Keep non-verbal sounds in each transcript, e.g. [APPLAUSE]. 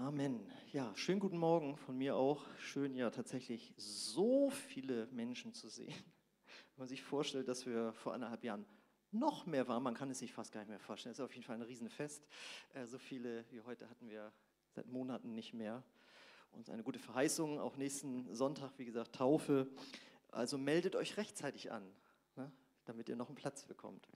Amen. Ja, schönen guten Morgen von mir auch. Schön, ja, tatsächlich so viele Menschen zu sehen. [LAUGHS] Wenn man sich vorstellt, dass wir vor anderthalb Jahren noch mehr waren, man kann es sich fast gar nicht mehr vorstellen. Es ist auf jeden Fall ein Riesenfest. Äh, so viele wie heute hatten wir seit Monaten nicht mehr. Und eine gute Verheißung, auch nächsten Sonntag, wie gesagt, Taufe. Also meldet euch rechtzeitig an, ne, damit ihr noch einen Platz bekommt.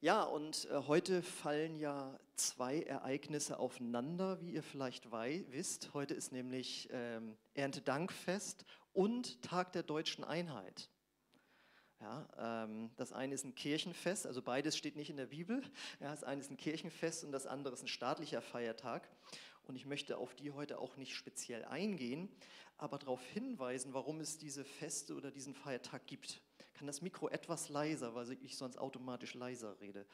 Ja, und äh, heute fallen ja zwei Ereignisse aufeinander, wie ihr vielleicht wisst. Heute ist nämlich ähm, Erntedankfest und Tag der deutschen Einheit. Ja, ähm, das eine ist ein Kirchenfest, also beides steht nicht in der Bibel. Ja, das eine ist ein Kirchenfest und das andere ist ein staatlicher Feiertag. Und ich möchte auf die heute auch nicht speziell eingehen, aber darauf hinweisen, warum es diese Feste oder diesen Feiertag gibt. Kann das Mikro etwas leiser, weil ich sonst automatisch leiser rede.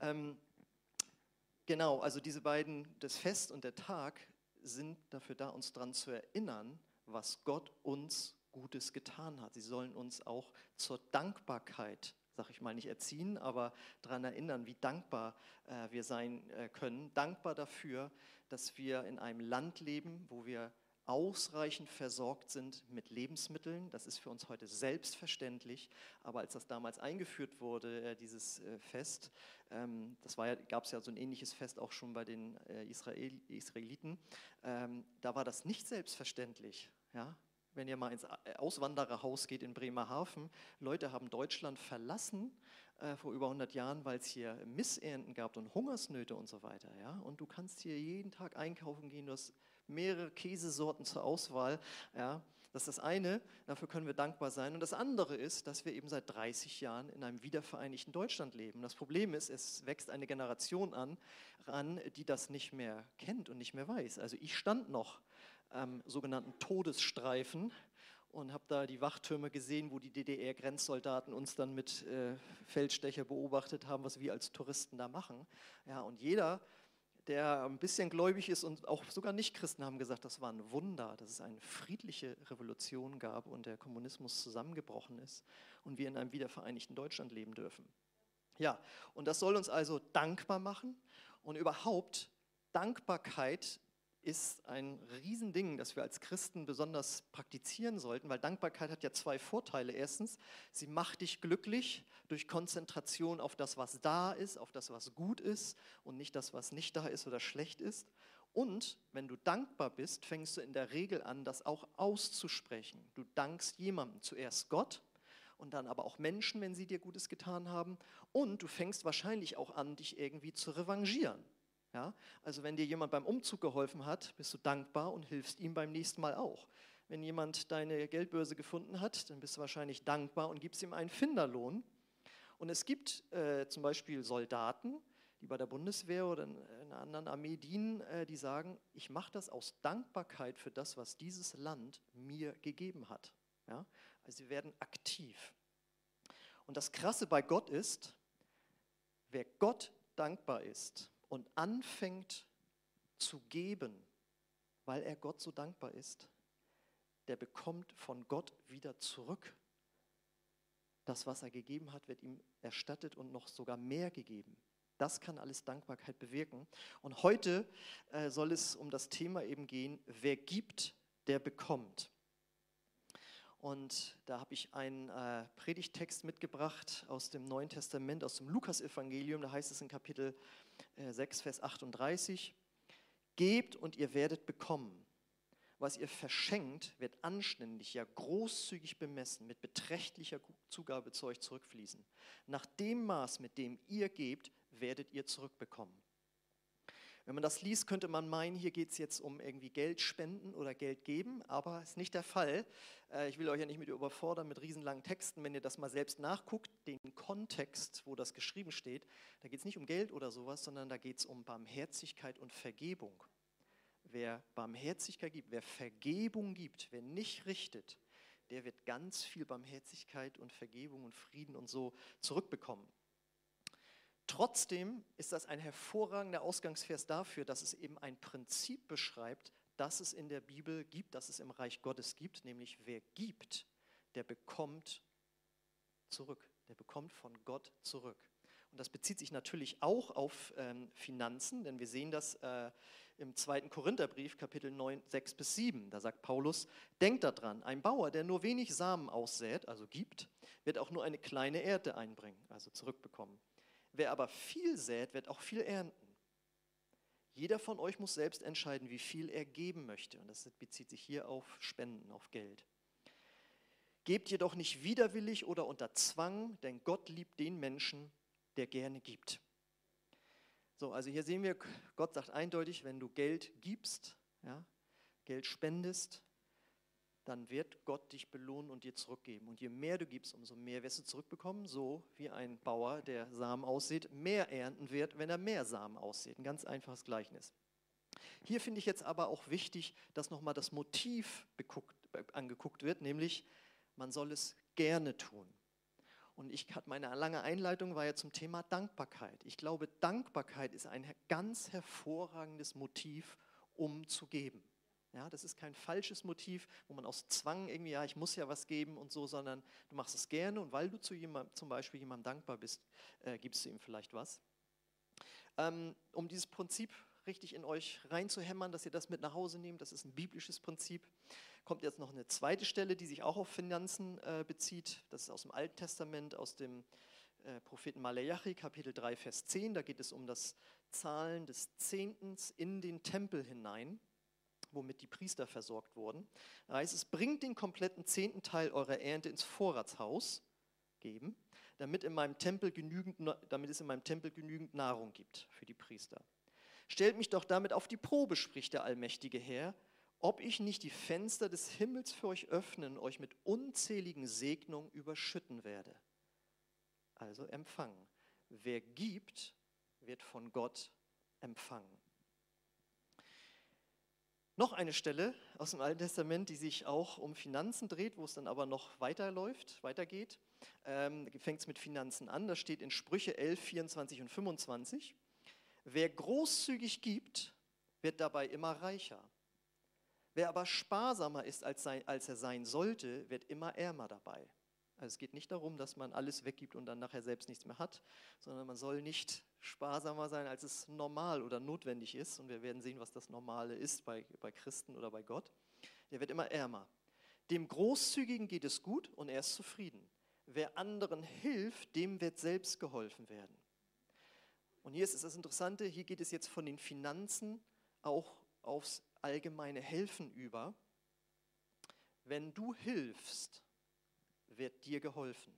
Ähm, genau, also diese beiden, das Fest und der Tag, sind dafür da, uns daran zu erinnern, was Gott uns Gutes getan hat. Sie sollen uns auch zur Dankbarkeit, sag ich mal, nicht erziehen, aber daran erinnern, wie dankbar äh, wir sein äh, können. Dankbar dafür, dass wir in einem Land leben, wo wir ausreichend versorgt sind mit Lebensmitteln. Das ist für uns heute selbstverständlich. Aber als das damals eingeführt wurde, äh, dieses äh, Fest, ähm, das ja, gab es ja so ein ähnliches Fest auch schon bei den äh, Israel, Israeliten, ähm, da war das nicht selbstverständlich. Ja? wenn ihr mal ins Auswandererhaus geht in Bremerhaven, Leute haben Deutschland verlassen äh, vor über 100 Jahren, weil es hier Missernten gab und Hungersnöte und so weiter. Ja? Und du kannst hier jeden Tag einkaufen gehen, du hast mehrere Käsesorten zur Auswahl. Ja? Das ist das eine, dafür können wir dankbar sein. Und das andere ist, dass wir eben seit 30 Jahren in einem wiedervereinigten Deutschland leben. Das Problem ist, es wächst eine Generation an, ran, die das nicht mehr kennt und nicht mehr weiß. Also ich stand noch am sogenannten Todesstreifen und habe da die Wachtürme gesehen, wo die DDR-Grenzsoldaten uns dann mit äh, Feldstecher beobachtet haben, was wir als Touristen da machen. Ja, und jeder, der ein bisschen gläubig ist und auch sogar Nicht-Christen haben gesagt, das war ein Wunder, dass es eine friedliche Revolution gab und der Kommunismus zusammengebrochen ist und wir in einem wiedervereinigten Deutschland leben dürfen. Ja, und das soll uns also dankbar machen und überhaupt Dankbarkeit ist ein Riesending, das wir als Christen besonders praktizieren sollten, weil Dankbarkeit hat ja zwei Vorteile. Erstens, sie macht dich glücklich durch Konzentration auf das, was da ist, auf das, was gut ist und nicht das, was nicht da ist oder schlecht ist. Und wenn du dankbar bist, fängst du in der Regel an, das auch auszusprechen. Du dankst jemandem, zuerst Gott und dann aber auch Menschen, wenn sie dir Gutes getan haben. Und du fängst wahrscheinlich auch an, dich irgendwie zu revanchieren. Ja? Also wenn dir jemand beim Umzug geholfen hat, bist du dankbar und hilfst ihm beim nächsten Mal auch. Wenn jemand deine Geldbörse gefunden hat, dann bist du wahrscheinlich dankbar und gibst ihm einen Finderlohn. Und es gibt äh, zum Beispiel Soldaten, die bei der Bundeswehr oder in einer anderen Armee dienen, äh, die sagen, ich mache das aus Dankbarkeit für das, was dieses Land mir gegeben hat. Ja? Also sie werden aktiv. Und das Krasse bei Gott ist, wer Gott dankbar ist, und anfängt zu geben, weil er Gott so dankbar ist, der bekommt von Gott wieder zurück. Das, was er gegeben hat, wird ihm erstattet und noch sogar mehr gegeben. Das kann alles Dankbarkeit bewirken. Und heute äh, soll es um das Thema eben gehen, wer gibt, der bekommt. Und da habe ich einen äh, Predigtext mitgebracht aus dem Neuen Testament, aus dem Lukasevangelium. Da heißt es in Kapitel äh, 6, Vers 38, Gebt und ihr werdet bekommen. Was ihr verschenkt, wird anständig, ja großzügig bemessen, mit beträchtlicher Zugabe zu euch zurückfließen. Nach dem Maß, mit dem ihr gebt, werdet ihr zurückbekommen. Wenn man das liest, könnte man meinen, hier geht es jetzt um irgendwie Geld spenden oder Geld geben, aber ist nicht der Fall. Äh, ich will euch ja nicht mit überfordern mit riesenlangen Texten. Wenn ihr das mal selbst nachguckt, den Kontext, wo das geschrieben steht, da geht es nicht um Geld oder sowas, sondern da geht es um Barmherzigkeit und Vergebung. Wer Barmherzigkeit gibt, wer Vergebung gibt, wer nicht richtet, der wird ganz viel Barmherzigkeit und Vergebung und Frieden und so zurückbekommen. Trotzdem ist das ein hervorragender Ausgangsvers dafür, dass es eben ein Prinzip beschreibt, das es in der Bibel gibt, das es im Reich Gottes gibt, nämlich wer gibt, der bekommt zurück, der bekommt von Gott zurück. Und das bezieht sich natürlich auch auf ähm, Finanzen, denn wir sehen das äh, im zweiten Korintherbrief, Kapitel 9, 6 bis 7. Da sagt Paulus, denkt daran, ein Bauer, der nur wenig Samen aussät, also gibt, wird auch nur eine kleine Erde einbringen, also zurückbekommen. Wer aber viel sät, wird auch viel ernten. Jeder von euch muss selbst entscheiden, wie viel er geben möchte. Und das bezieht sich hier auf Spenden, auf Geld. Gebt jedoch nicht widerwillig oder unter Zwang, denn Gott liebt den Menschen, der gerne gibt. So, also hier sehen wir, Gott sagt eindeutig, wenn du Geld gibst, ja, Geld spendest, dann wird Gott dich belohnen und dir zurückgeben. Und je mehr du gibst, umso mehr wirst du zurückbekommen, so wie ein Bauer, der Samen aussät, mehr ernten wird, wenn er mehr Samen aussät. Ein ganz einfaches Gleichnis. Hier finde ich jetzt aber auch wichtig, dass nochmal das Motiv beguckt, angeguckt wird, nämlich man soll es gerne tun. Und ich hatte meine lange Einleitung war ja zum Thema Dankbarkeit. Ich glaube, Dankbarkeit ist ein ganz hervorragendes Motiv, um zu geben. Ja, das ist kein falsches Motiv, wo man aus Zwang irgendwie, ja, ich muss ja was geben und so, sondern du machst es gerne und weil du zu jemandem, zum Beispiel jemandem dankbar bist, äh, gibst du ihm vielleicht was. Ähm, um dieses Prinzip richtig in euch reinzuhämmern, dass ihr das mit nach Hause nehmt, das ist ein biblisches Prinzip kommt jetzt noch eine zweite Stelle, die sich auch auf Finanzen äh, bezieht. Das ist aus dem Alten Testament, aus dem äh, Propheten Malachi, Kapitel 3, Vers 10. Da geht es um das Zahlen des Zehntens in den Tempel hinein, womit die Priester versorgt wurden. Da heißt es, bringt den kompletten zehnten Teil eurer Ernte ins Vorratshaus, geben, damit, in meinem Tempel genügend, damit es in meinem Tempel genügend Nahrung gibt für die Priester. Stellt mich doch damit auf die Probe, spricht der allmächtige Herr, ob ich nicht die Fenster des Himmels für euch öffnen, euch mit unzähligen Segnungen überschütten werde. Also empfangen. Wer gibt, wird von Gott empfangen. Noch eine Stelle aus dem Alten Testament, die sich auch um Finanzen dreht, wo es dann aber noch weiterläuft, weitergeht. Ähm, fängt es mit Finanzen an. Das steht in Sprüche 11, 24 und 25. Wer großzügig gibt, wird dabei immer reicher. Wer aber sparsamer ist, als, sein, als er sein sollte, wird immer ärmer dabei. Also es geht nicht darum, dass man alles weggibt und dann nachher selbst nichts mehr hat, sondern man soll nicht sparsamer sein, als es normal oder notwendig ist. Und wir werden sehen, was das Normale ist bei, bei Christen oder bei Gott. Der wird immer ärmer. Dem Großzügigen geht es gut und er ist zufrieden. Wer anderen hilft, dem wird selbst geholfen werden. Und hier ist es das Interessante, hier geht es jetzt von den Finanzen auch aufs allgemeine Helfen über. Wenn du hilfst, wird dir geholfen.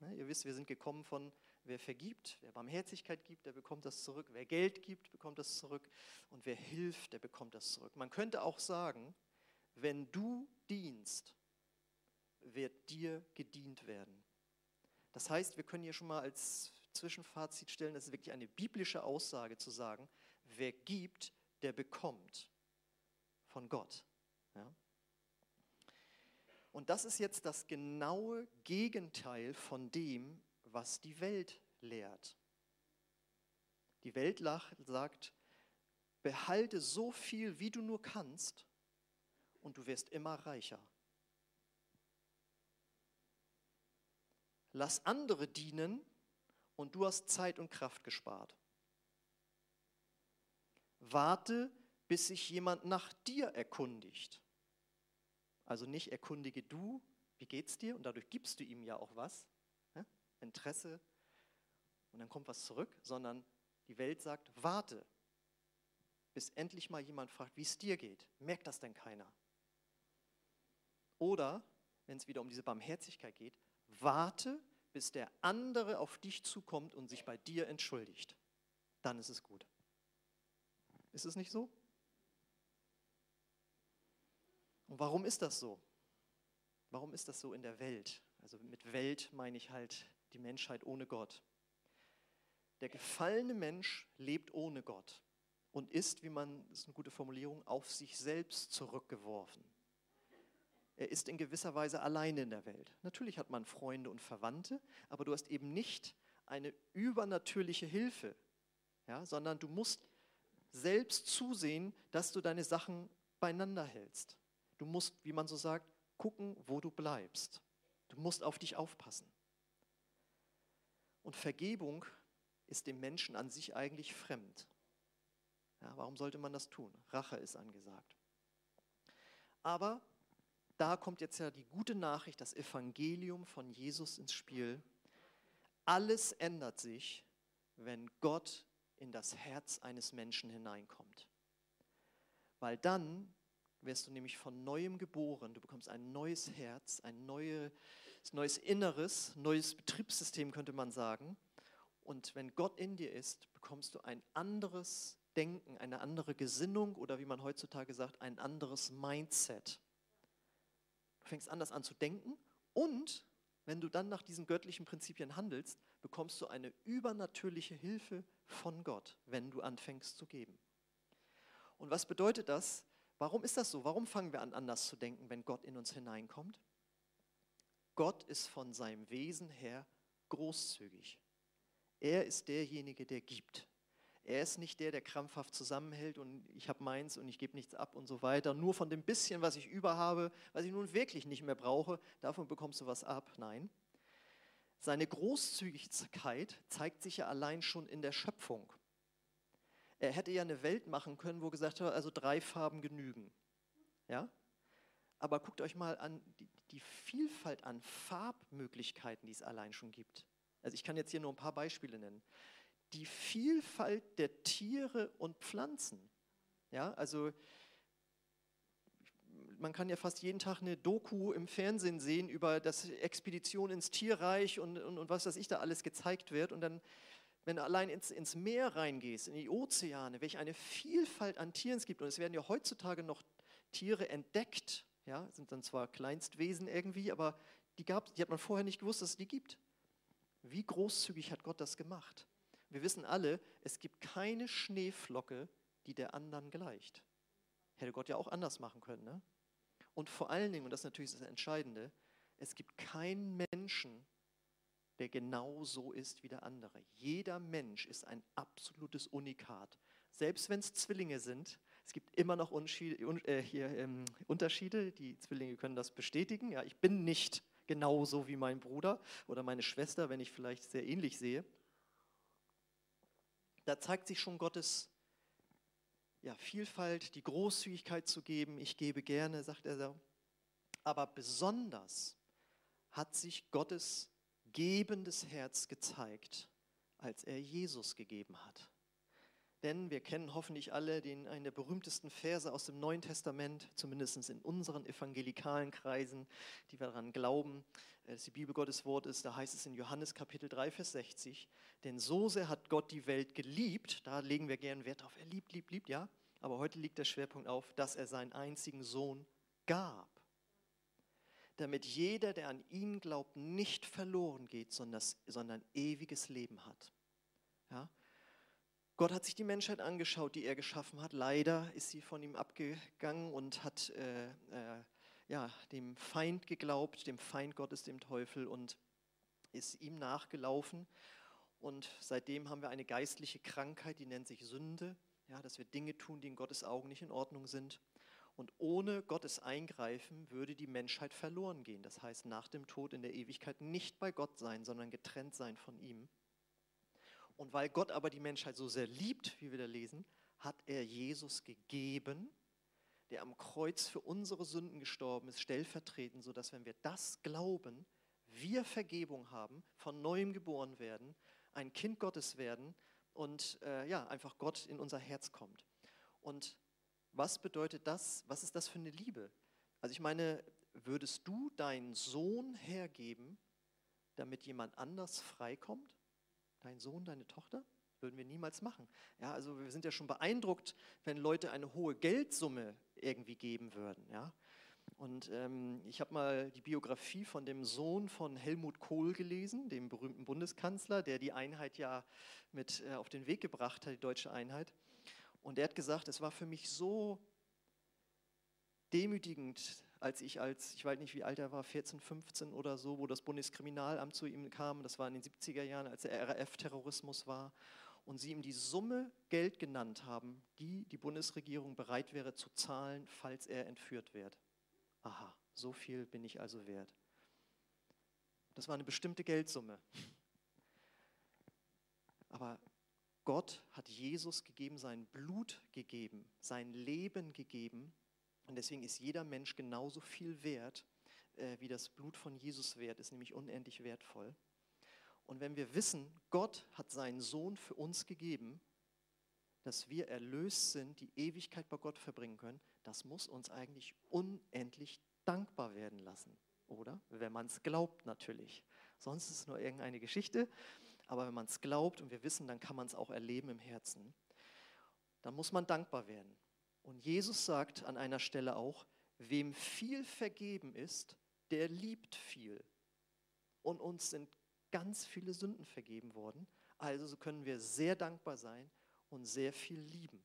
Ne, ihr wisst, wir sind gekommen von, wer vergibt, wer Barmherzigkeit gibt, der bekommt das zurück. Wer Geld gibt, bekommt das zurück. Und wer hilft, der bekommt das zurück. Man könnte auch sagen, wenn du dienst, wird dir gedient werden. Das heißt, wir können hier schon mal als Zwischenfazit stellen, das ist wirklich eine biblische Aussage zu sagen, wer gibt, der bekommt von Gott. Ja? Und das ist jetzt das genaue Gegenteil von dem, was die Welt lehrt. Die Welt sagt, behalte so viel, wie du nur kannst, und du wirst immer reicher. Lass andere dienen und du hast Zeit und Kraft gespart. Warte, bis sich jemand nach dir erkundigt. Also nicht erkundige du, wie geht's dir? Und dadurch gibst du ihm ja auch was? Interesse, und dann kommt was zurück, sondern die Welt sagt, warte, bis endlich mal jemand fragt, wie es dir geht. Merkt das denn keiner? Oder, wenn es wieder um diese Barmherzigkeit geht, warte, bis der andere auf dich zukommt und sich bei dir entschuldigt. Dann ist es gut. Ist es nicht so? Und warum ist das so? Warum ist das so in der Welt? Also mit Welt meine ich halt die Menschheit ohne Gott. Der gefallene Mensch lebt ohne Gott und ist, wie man, das ist eine gute Formulierung, auf sich selbst zurückgeworfen. Er ist in gewisser Weise alleine in der Welt. Natürlich hat man Freunde und Verwandte, aber du hast eben nicht eine übernatürliche Hilfe, ja, sondern du musst selbst zusehen, dass du deine Sachen beieinander hältst. Du musst, wie man so sagt, gucken, wo du bleibst. Du musst auf dich aufpassen. Und Vergebung ist dem Menschen an sich eigentlich fremd. Ja, warum sollte man das tun? Rache ist angesagt. Aber da kommt jetzt ja die gute Nachricht, das Evangelium von Jesus ins Spiel. Alles ändert sich, wenn Gott in das Herz eines Menschen hineinkommt. Weil dann wirst du nämlich von neuem geboren, du bekommst ein neues Herz, ein neues, neues Inneres, neues Betriebssystem könnte man sagen. Und wenn Gott in dir ist, bekommst du ein anderes Denken, eine andere Gesinnung oder wie man heutzutage sagt, ein anderes Mindset. Fängst anders an zu denken und wenn du dann nach diesen göttlichen Prinzipien handelst, bekommst du eine übernatürliche Hilfe von Gott, wenn du anfängst zu geben. Und was bedeutet das? Warum ist das so? Warum fangen wir an, anders zu denken, wenn Gott in uns hineinkommt? Gott ist von seinem Wesen her großzügig. Er ist derjenige, der gibt. Er ist nicht der, der krampfhaft zusammenhält und ich habe meins und ich gebe nichts ab und so weiter. Nur von dem bisschen, was ich über habe, was ich nun wirklich nicht mehr brauche, davon bekommst du was ab. Nein. Seine Großzügigkeit zeigt sich ja allein schon in der Schöpfung. Er hätte ja eine Welt machen können, wo gesagt hat, also drei Farben genügen. Ja? Aber guckt euch mal an die Vielfalt an Farbmöglichkeiten, die es allein schon gibt. Also ich kann jetzt hier nur ein paar Beispiele nennen die Vielfalt der Tiere und Pflanzen. Ja, also man kann ja fast jeden Tag eine Doku im Fernsehen sehen über das Expedition ins Tierreich und, und, und was weiß ich da alles gezeigt wird. Und dann, wenn du allein ins, ins Meer reingehst, in die Ozeane, welche eine Vielfalt an Tieren es gibt. Und es werden ja heutzutage noch Tiere entdeckt, ja, sind dann zwar Kleinstwesen irgendwie, aber die, gab, die hat man vorher nicht gewusst, dass es die gibt. Wie großzügig hat Gott das gemacht? Wir wissen alle, es gibt keine Schneeflocke, die der anderen gleicht. Hätte Gott ja auch anders machen können. Ne? Und vor allen Dingen, und das ist natürlich das Entscheidende, es gibt keinen Menschen, der genau so ist wie der andere. Jeder Mensch ist ein absolutes Unikat. Selbst wenn es Zwillinge sind, es gibt immer noch Unterschiede, äh, ähm, Unterschiede. Die Zwillinge können das bestätigen. Ja, ich bin nicht genauso wie mein Bruder oder meine Schwester, wenn ich vielleicht sehr ähnlich sehe da zeigt sich schon Gottes ja, Vielfalt, die Großzügigkeit zu geben. Ich gebe gerne, sagt er so. Aber besonders hat sich Gottes gebendes Herz gezeigt, als er Jesus gegeben hat. Denn wir kennen hoffentlich alle den, einen der berühmtesten Verse aus dem Neuen Testament, zumindest in unseren evangelikalen Kreisen, die wir daran glauben, äh, dass die Bibel Gottes Wort ist. Da heißt es in Johannes Kapitel 3, Vers 60, denn so sehr hat Gott die Welt geliebt, da legen wir gern Wert auf, er liebt, liebt, liebt, ja. Aber heute liegt der Schwerpunkt auf, dass er seinen einzigen Sohn gab, damit jeder, der an ihn glaubt, nicht verloren geht, sondern, sondern ewiges Leben hat. Ja? Gott hat sich die Menschheit angeschaut, die er geschaffen hat. Leider ist sie von ihm abgegangen und hat äh, äh, ja, dem Feind geglaubt, dem Feind Gottes, dem Teufel und ist ihm nachgelaufen. Und seitdem haben wir eine geistliche Krankheit, die nennt sich Sünde, ja, dass wir Dinge tun, die in Gottes Augen nicht in Ordnung sind. Und ohne Gottes Eingreifen würde die Menschheit verloren gehen. Das heißt, nach dem Tod in der Ewigkeit nicht bei Gott sein, sondern getrennt sein von ihm. Und weil Gott aber die Menschheit so sehr liebt, wie wir da lesen, hat er Jesus gegeben, der am Kreuz für unsere Sünden gestorben ist, stellvertretend, sodass, wenn wir das glauben, wir Vergebung haben, von neuem geboren werden, ein Kind Gottes werden und äh, ja, einfach Gott in unser Herz kommt. Und was bedeutet das? Was ist das für eine Liebe? Also ich meine, würdest du deinen Sohn hergeben, damit jemand anders freikommt? Dein Sohn, deine Tochter? Würden wir niemals machen. Ja, also wir sind ja schon beeindruckt, wenn Leute eine hohe Geldsumme irgendwie geben würden. Ja? Und ähm, ich habe mal die Biografie von dem Sohn von Helmut Kohl gelesen, dem berühmten Bundeskanzler, der die Einheit ja mit äh, auf den Weg gebracht hat, die deutsche Einheit. Und er hat gesagt, es war für mich so demütigend, als ich als, ich weiß nicht wie alt er war, 14, 15 oder so, wo das Bundeskriminalamt zu ihm kam, das war in den 70er Jahren, als der RAF-Terrorismus war, und sie ihm die Summe Geld genannt haben, die die Bundesregierung bereit wäre zu zahlen, falls er entführt wird. Aha, so viel bin ich also wert. Das war eine bestimmte Geldsumme. Aber Gott hat Jesus gegeben, sein Blut gegeben, sein Leben gegeben. Und deswegen ist jeder Mensch genauso viel wert, äh, wie das Blut von Jesus wert ist, nämlich unendlich wertvoll. Und wenn wir wissen, Gott hat seinen Sohn für uns gegeben, dass wir erlöst sind, die Ewigkeit bei Gott verbringen können, das muss uns eigentlich unendlich dankbar werden lassen, oder? Wenn man es glaubt natürlich. Sonst ist es nur irgendeine Geschichte. Aber wenn man es glaubt und wir wissen, dann kann man es auch erleben im Herzen. Dann muss man dankbar werden. Und Jesus sagt an einer Stelle auch, wem viel vergeben ist, der liebt viel. Und uns sind ganz viele Sünden vergeben worden. Also können wir sehr dankbar sein und sehr viel lieben.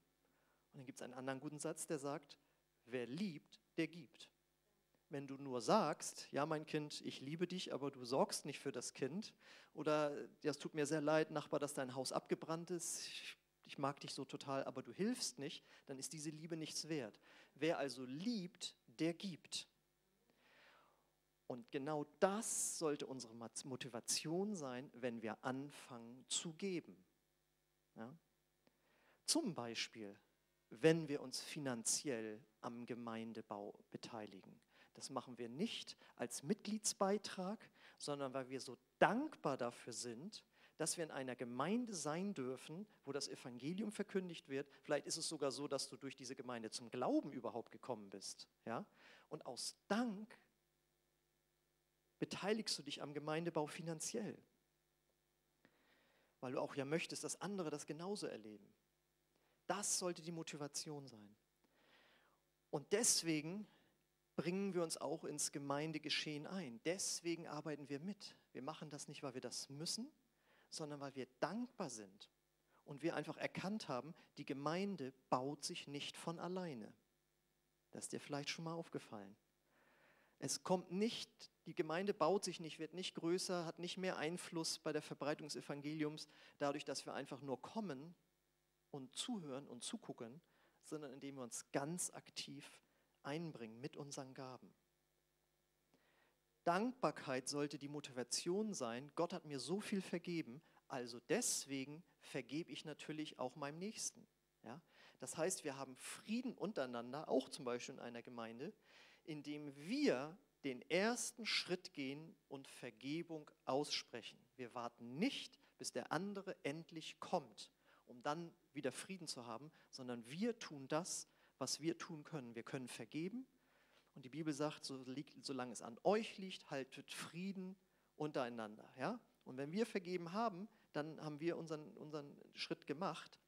Und dann gibt es einen anderen guten Satz, der sagt, wer liebt, der gibt. Wenn du nur sagst, ja mein Kind, ich liebe dich, aber du sorgst nicht für das Kind, oder es tut mir sehr leid, Nachbar, dass dein Haus abgebrannt ist, ich, ich mag dich so total, aber du hilfst nicht, dann ist diese Liebe nichts wert. Wer also liebt, der gibt. Und genau das sollte unsere Motivation sein, wenn wir anfangen zu geben. Ja? Zum Beispiel, wenn wir uns finanziell am Gemeindebau beteiligen. Das machen wir nicht als Mitgliedsbeitrag, sondern weil wir so dankbar dafür sind, dass wir in einer Gemeinde sein dürfen, wo das Evangelium verkündigt wird. Vielleicht ist es sogar so, dass du durch diese Gemeinde zum Glauben überhaupt gekommen bist. Ja? Und aus Dank beteiligst du dich am Gemeindebau finanziell, weil du auch ja möchtest, dass andere das genauso erleben. Das sollte die Motivation sein. Und deswegen bringen wir uns auch ins Gemeindegeschehen ein. Deswegen arbeiten wir mit. Wir machen das nicht, weil wir das müssen, sondern weil wir dankbar sind und wir einfach erkannt haben, die Gemeinde baut sich nicht von alleine. Das ist dir vielleicht schon mal aufgefallen. Es kommt nicht, die Gemeinde baut sich nicht, wird nicht größer, hat nicht mehr Einfluss bei der Verbreitung des Evangeliums, dadurch, dass wir einfach nur kommen und zuhören und zugucken, sondern indem wir uns ganz aktiv einbringen mit unseren Gaben. Dankbarkeit sollte die Motivation sein, Gott hat mir so viel vergeben, also deswegen vergebe ich natürlich auch meinem Nächsten. Ja? Das heißt, wir haben Frieden untereinander, auch zum Beispiel in einer Gemeinde, indem wir den ersten Schritt gehen und Vergebung aussprechen. Wir warten nicht, bis der andere endlich kommt, um dann wieder Frieden zu haben, sondern wir tun das, was wir tun können. Wir können vergeben und die Bibel sagt, solange es an euch liegt, haltet Frieden untereinander. Ja? Und wenn wir vergeben haben, dann haben wir unseren, unseren Schritt gemacht,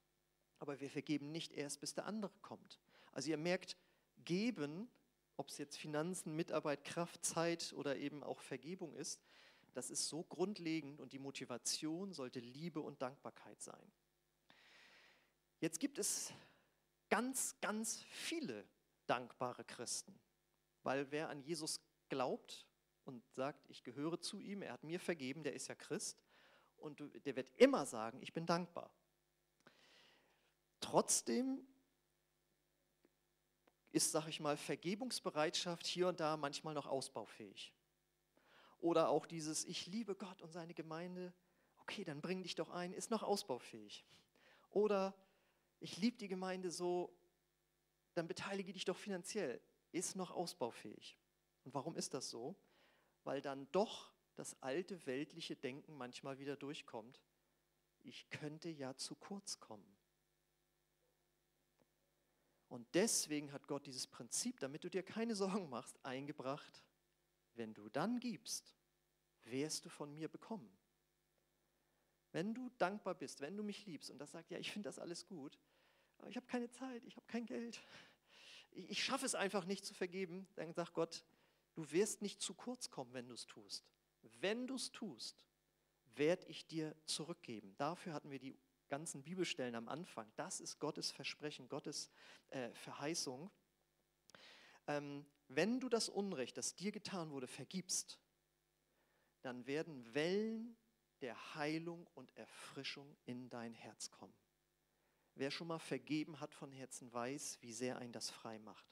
aber wir vergeben nicht erst, bis der andere kommt. Also ihr merkt, geben ob es jetzt Finanzen, Mitarbeit, Kraft, Zeit oder eben auch Vergebung ist, das ist so grundlegend und die Motivation sollte Liebe und Dankbarkeit sein. Jetzt gibt es ganz, ganz viele dankbare Christen, weil wer an Jesus glaubt und sagt, ich gehöre zu ihm, er hat mir vergeben, der ist ja Christ und der wird immer sagen, ich bin dankbar. Trotzdem ist, sag ich mal, Vergebungsbereitschaft hier und da manchmal noch ausbaufähig. Oder auch dieses, ich liebe Gott und seine Gemeinde, okay, dann bring dich doch ein, ist noch ausbaufähig. Oder ich liebe die Gemeinde so, dann beteilige dich doch finanziell, ist noch ausbaufähig. Und warum ist das so? Weil dann doch das alte weltliche Denken manchmal wieder durchkommt. Ich könnte ja zu kurz kommen. Und deswegen hat Gott dieses Prinzip, damit du dir keine [LAUGHS] Sorgen machst, eingebracht. Wenn du dann gibst, wirst du von mir bekommen. Wenn du dankbar bist, wenn du mich liebst und das sagt, ja, ich finde das alles gut, aber ich habe keine Zeit, ich habe kein Geld, ich, ich schaffe es einfach nicht zu vergeben, dann sagt Gott, du wirst nicht zu kurz kommen, wenn du es tust. Wenn du es tust, werde ich dir zurückgeben. Dafür hatten wir die ganzen Bibelstellen am Anfang. Das ist Gottes Versprechen, Gottes äh, Verheißung. Ähm, wenn du das Unrecht, das dir getan wurde, vergibst, dann werden Wellen der Heilung und Erfrischung in dein Herz kommen. Wer schon mal vergeben hat von Herzen, weiß, wie sehr ein das frei macht.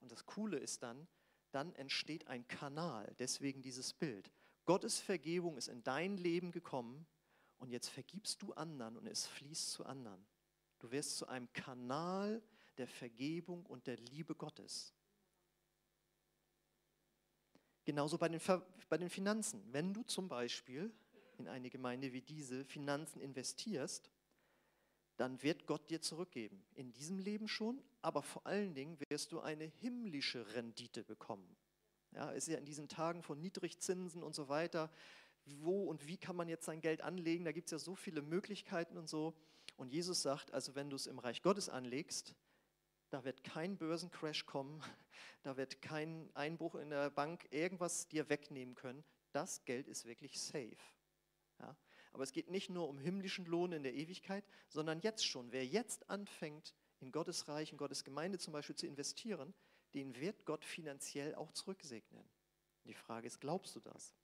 Und das Coole ist dann, dann entsteht ein Kanal, deswegen dieses Bild. Gottes Vergebung ist in dein Leben gekommen Und jetzt vergibst du anderen und es fließt zu anderen. Du wirst zu einem Kanal der Vergebung und der Liebe Gottes. Genauso bei den, bei den Finanzen. Wenn du zum Beispiel in eine Gemeinde wie diese Finanzen investierst, dann wird Gott dir zurückgeben. In diesem Leben schon, aber vor allen Dingen wirst du eine himmlische Rendite bekommen. Ja, ist ja in diesen Tagen von Niedrigzinsen und so weiter, wo und wie kann man jetzt sein Geld anlegen? Da gibt es ja so viele Möglichkeiten und so. Und Jesus sagt, also wenn du es im Reich Gottes anlegst, da wird kein Börsencrash kommen, [LAUGHS] da wird kein Einbruch in der Bank irgendwas dir wegnehmen können. Das Geld ist wirklich safe. Ja? Aber es geht nicht nur um himmlischen Lohn in der Ewigkeit, sondern jetzt schon. Wer jetzt anfängt, in Gottes Reich, in Gottes Gemeinde zum Beispiel zu investieren, den wird Gott finanziell auch zurücksegnen. Die Frage ist, glaubst du das?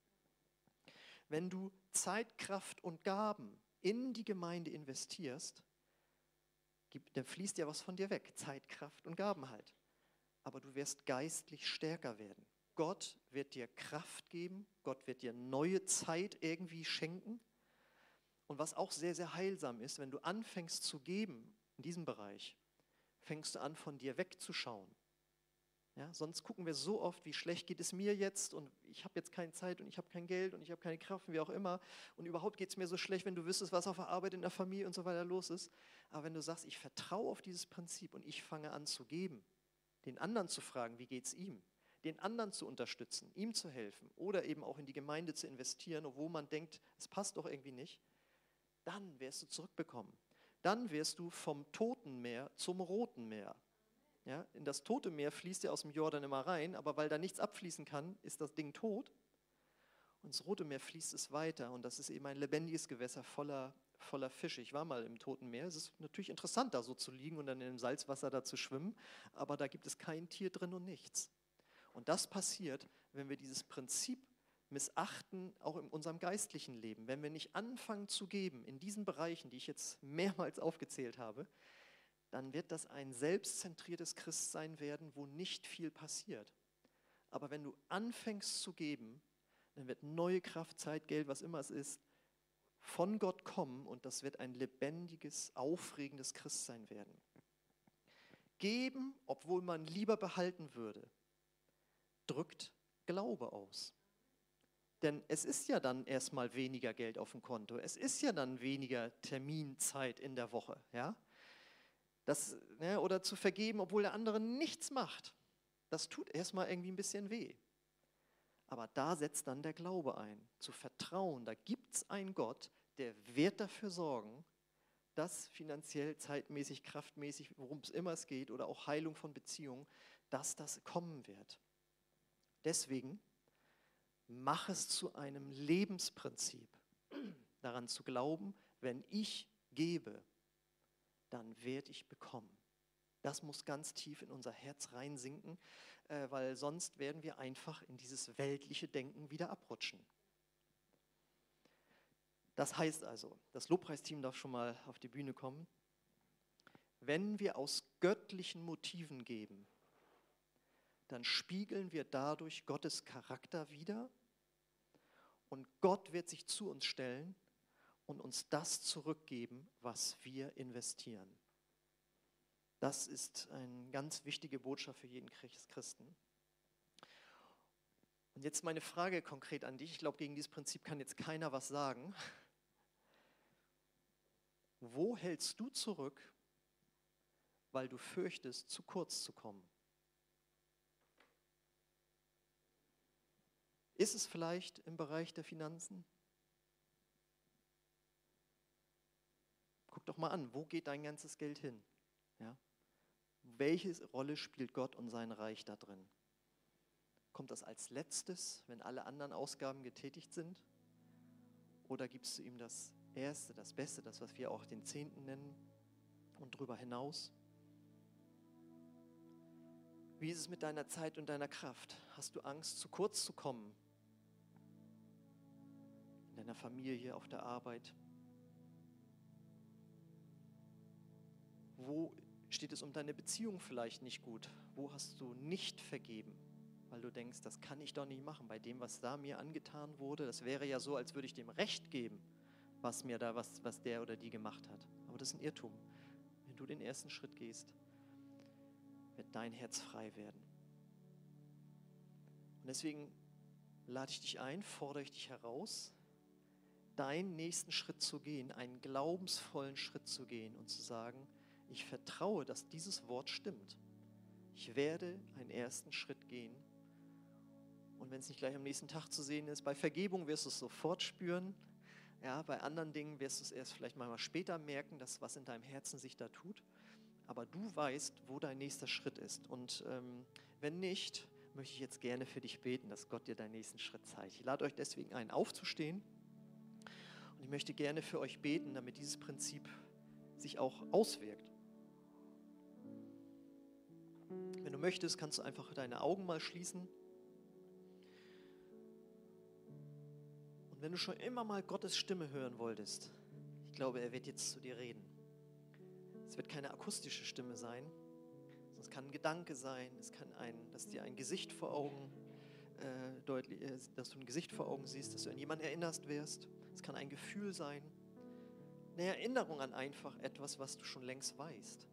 Wenn du Zeit, Kraft und Gaben in die Gemeinde investierst, dann fließt ja was von dir weg. Zeit, Kraft und Gaben halt. Aber du wirst geistlich stärker werden. Gott wird dir Kraft geben, Gott wird dir neue Zeit irgendwie schenken und was auch sehr, sehr heilsam ist, wenn du anfängst zu geben in diesem Bereich, fängst du an, von dir wegzuschauen. Ja, sonst gucken wir so oft, wie schlecht geht es mir jetzt und ich habe jetzt keine Zeit und ich habe kein Geld und ich habe keine Kraft, wie auch immer. Und überhaupt geht es mir so schlecht, wenn du wüsstest, was auf der Arbeit, in der Familie und so weiter los ist. Aber wenn du sagst, ich vertraue auf dieses Prinzip und ich fange an zu geben, den anderen zu fragen, wie geht es ihm, den anderen zu unterstützen, ihm zu helfen oder eben auch in die Gemeinde zu investieren, obwohl man denkt, es passt doch irgendwie nicht, dann wirst du zurückbekommen. Dann wirst du vom Toten Meer zum Roten Meer. Ja, in das Tote Meer fließt ja aus dem Jordan immer rein, aber weil da nichts abfließen kann, ist das Ding tot. Und ins Rote Meer fließt es weiter und das ist eben ein lebendiges Gewässer voller, voller Fische. Ich war mal im Toten Meer. Es ist natürlich interessant, da so zu liegen und dann in dem Salzwasser da zu schwimmen, aber da gibt es kein Tier drin und nichts. Und das passiert, wenn wir dieses Prinzip missachten, auch in unserem geistlichen Leben. Wenn wir nicht anfangen zu geben in diesen Bereichen, die ich jetzt mehrmals aufgezählt habe, dann wird das ein selbstzentriertes Christsein werden, wo nicht viel passiert. Aber wenn du anfängst zu geben, dann wird neue Kraft, Zeit, Geld, was immer es ist, von Gott kommen und das wird ein lebendiges, aufregendes Christsein werden. Geben, obwohl man lieber behalten würde, drückt Glaube aus. Denn es ist ja dann erstmal weniger Geld auf dem Konto. Es ist ja dann weniger Terminzeit in der Woche. Ja? Das, ne, oder zu vergeben, obwohl der andere nichts macht. Das tut erstmal irgendwie ein bisschen weh. Aber da setzt dann der Glaube ein. Zu vertrauen, da gibt es einen Gott, der wird dafür sorgen, dass finanziell, zeitmäßig, kraftmäßig, worum es immer es geht, oder auch Heilung von Beziehungen, dass das kommen wird. Deswegen mach es zu einem Lebensprinzip, daran zu glauben, wenn ich gebe, dann werde ich bekommen. Das muss ganz tief in unser Herz reinsinken, äh, weil sonst werden wir einfach in dieses weltliche Denken wieder abrutschen. Das heißt also, das Lobpreisteam darf schon mal auf die Bühne kommen. Wenn wir aus göttlichen Motiven geben, dann spiegeln wir dadurch Gottes Charakter wider und Gott wird sich zu uns stellen und uns das zurückgeben, was wir investieren. Das ist eine ganz wichtige Botschaft für jeden Christen. Und jetzt meine Frage konkret an dich. Ich glaube, gegen dieses Prinzip kann jetzt keiner was sagen. Wo hältst du zurück, weil du fürchtest, zu kurz zu kommen? Ist es vielleicht im Bereich der Finanzen? Guck doch mal an, wo geht dein ganzes Geld hin? Ja? Welche Rolle spielt Gott und sein Reich da drin? Kommt das als letztes, wenn alle anderen Ausgaben getätigt sind? Oder gibst du ihm das Erste, das Beste, das, was wir auch den Zehnten nennen und darüber hinaus? Wie ist es mit deiner Zeit und deiner Kraft? Hast du Angst, zu kurz zu kommen deiner Familie, auf der Arbeit? Wo steht es um deine Beziehung vielleicht nicht gut? Wo hast du nicht vergeben? Weil du denkst, das kann ich doch nicht machen. Bei dem, was da mir angetan wurde, das wäre ja so, als würde ich dem Recht geben. was mir da, was, was der oder die gemacht hat. Aber das ist ein Irrtum. Wenn du den ersten Schritt gehst, wird dein Herz frei werden. Und deswegen lade ich dich ein, fordere ich dich heraus, deinen nächsten Schritt zu gehen, einen glaubensvollen Schritt zu gehen und zu sagen, ich vertraue, dass dieses Wort stimmt. Ich werde einen ersten Schritt gehen. Und wenn es nicht gleich am nächsten Tag zu sehen ist, bei Vergebung wirst du es sofort spüren. Ja, bei anderen Dingen wirst du es erst vielleicht mal später merken, dass was in deinem Herzen sich da tut. Aber du weißt, wo dein nächster Schritt ist. Und ähm, wenn nicht, möchte ich jetzt gerne für dich beten, dass Gott dir deinen nächsten Schritt zeigt. Ich lade euch deswegen ein, aufzustehen. Und ich möchte gerne für euch beten, damit dieses Prinzip sich auch auswirkt. Wenn du möchtest, kannst du einfach deine Augen mal schließen. Und wenn du schon immer mal Gottes Stimme hören wolltest, ich glaube, er wird jetzt zu dir reden. Es wird keine akustische Stimme sein, es kann ein Gedanke sein, es kann ein, dass dir ein Gesicht vor Augen äh, deutlich, äh, dass du ein Gesicht vor Augen siehst, dass du an jemanden erinnerst wirst. Es kann ein Gefühl sein, eine Erinnerung an einfach etwas, was du schon längst weißt.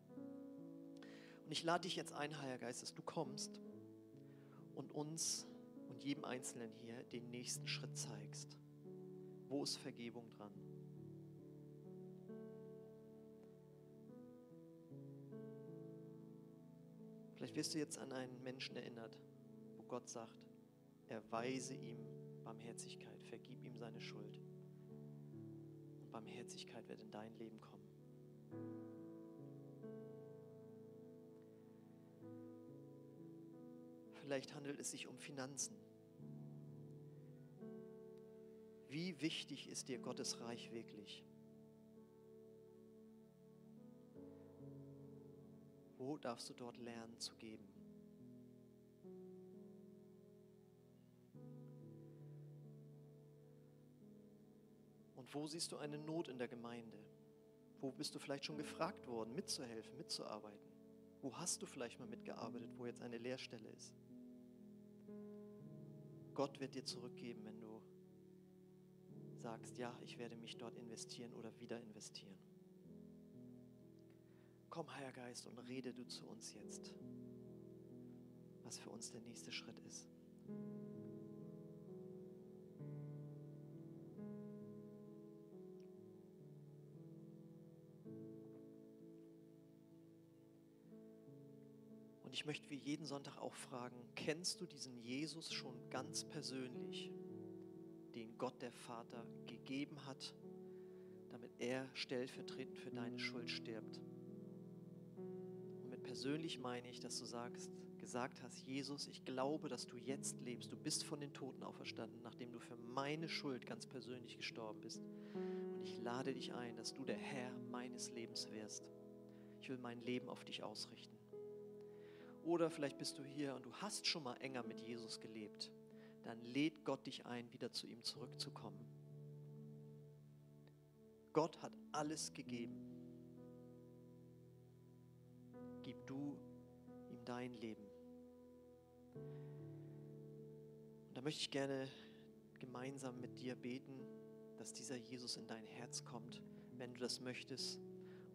Und ich lade dich jetzt ein, Heiliger Geist, dass du kommst und uns und jedem Einzelnen hier den nächsten Schritt zeigst. Wo ist Vergebung dran? Vielleicht wirst du jetzt an einen Menschen erinnert, wo Gott sagt, erweise ihm Barmherzigkeit, vergib ihm seine Schuld. Barmherzigkeit wird in dein Leben kommen. Vielleicht handelt es sich um Finanzen. Wie wichtig ist dir Gottes Reich wirklich? Wo darfst du dort lernen zu geben? Und wo siehst du eine Not in der Gemeinde? Wo bist du vielleicht schon gefragt worden, mitzuhelfen, mitzuarbeiten? Wo hast du vielleicht mal mitgearbeitet, wo jetzt eine Lehrstelle ist? Gott wird dir zurückgeben, wenn du sagst, ja, ich werde mich dort investieren oder wieder investieren. Komm, Heiliger Geist, und rede du zu uns jetzt, was für uns der nächste Schritt ist. Und ich möchte wie jeden Sonntag auch fragen, kennst du diesen Jesus schon ganz persönlich, den Gott der Vater gegeben hat, damit er stellvertretend für deine Schuld stirbt? Und mit persönlich meine ich, dass du sagst, gesagt hast, Jesus, ich glaube, dass du jetzt lebst. Du bist von den Toten auferstanden, nachdem du für meine Schuld ganz persönlich gestorben bist. Und ich lade dich ein, dass du der Herr meines Lebens wirst. Ich will mein Leben auf dich ausrichten. Oder vielleicht bist du hier und du hast schon mal enger mit Jesus gelebt. Dann lädt Gott dich ein, wieder zu ihm zurückzukommen. Gott hat alles gegeben. Gib du ihm dein Leben. Und da möchte ich gerne gemeinsam mit dir beten, dass dieser Jesus in dein Herz kommt, wenn du das möchtest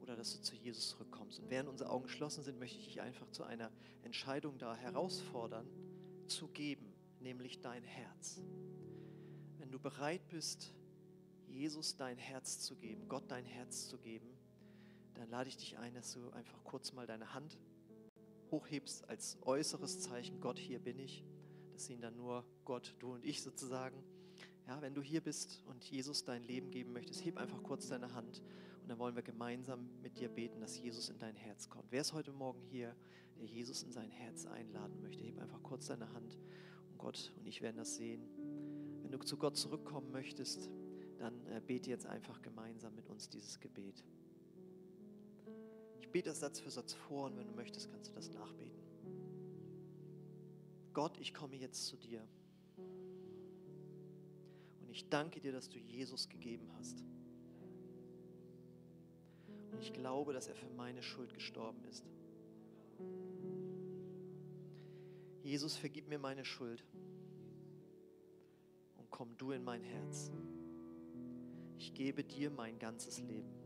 oder dass du zu Jesus zurückkommst. Und während unsere Augen geschlossen sind, möchte ich dich einfach zu einer Entscheidung da herausfordern, zu geben, nämlich dein Herz. Wenn du bereit bist, Jesus dein Herz zu geben, Gott dein Herz zu geben, dann lade ich dich ein, dass du einfach kurz mal deine Hand hochhebst als äußeres Zeichen, Gott, hier bin ich. Das sehen dann nur Gott, du und ich sozusagen. Ja, wenn du hier bist und Jesus dein Leben geben möchtest, heb einfach kurz deine Hand und dann wollen wir gemeinsam mit dir beten, dass Jesus in dein Herz kommt. Wer ist heute Morgen hier, der Jesus in sein Herz einladen möchte? Heb einfach kurz deine Hand und Gott und ich werden das sehen. Wenn du zu Gott zurückkommen möchtest, dann äh, bete jetzt einfach gemeinsam mit uns dieses Gebet. Ich bete das Satz für Satz vor und wenn du möchtest, kannst du das nachbeten. Gott, ich komme jetzt zu dir. Und ich danke dir, dass du Jesus gegeben hast. Und ich glaube, dass er für meine Schuld gestorben ist. Jesus, vergib mir meine Schuld und komm du in mein Herz. ich gebe dir mein ganzes Leben.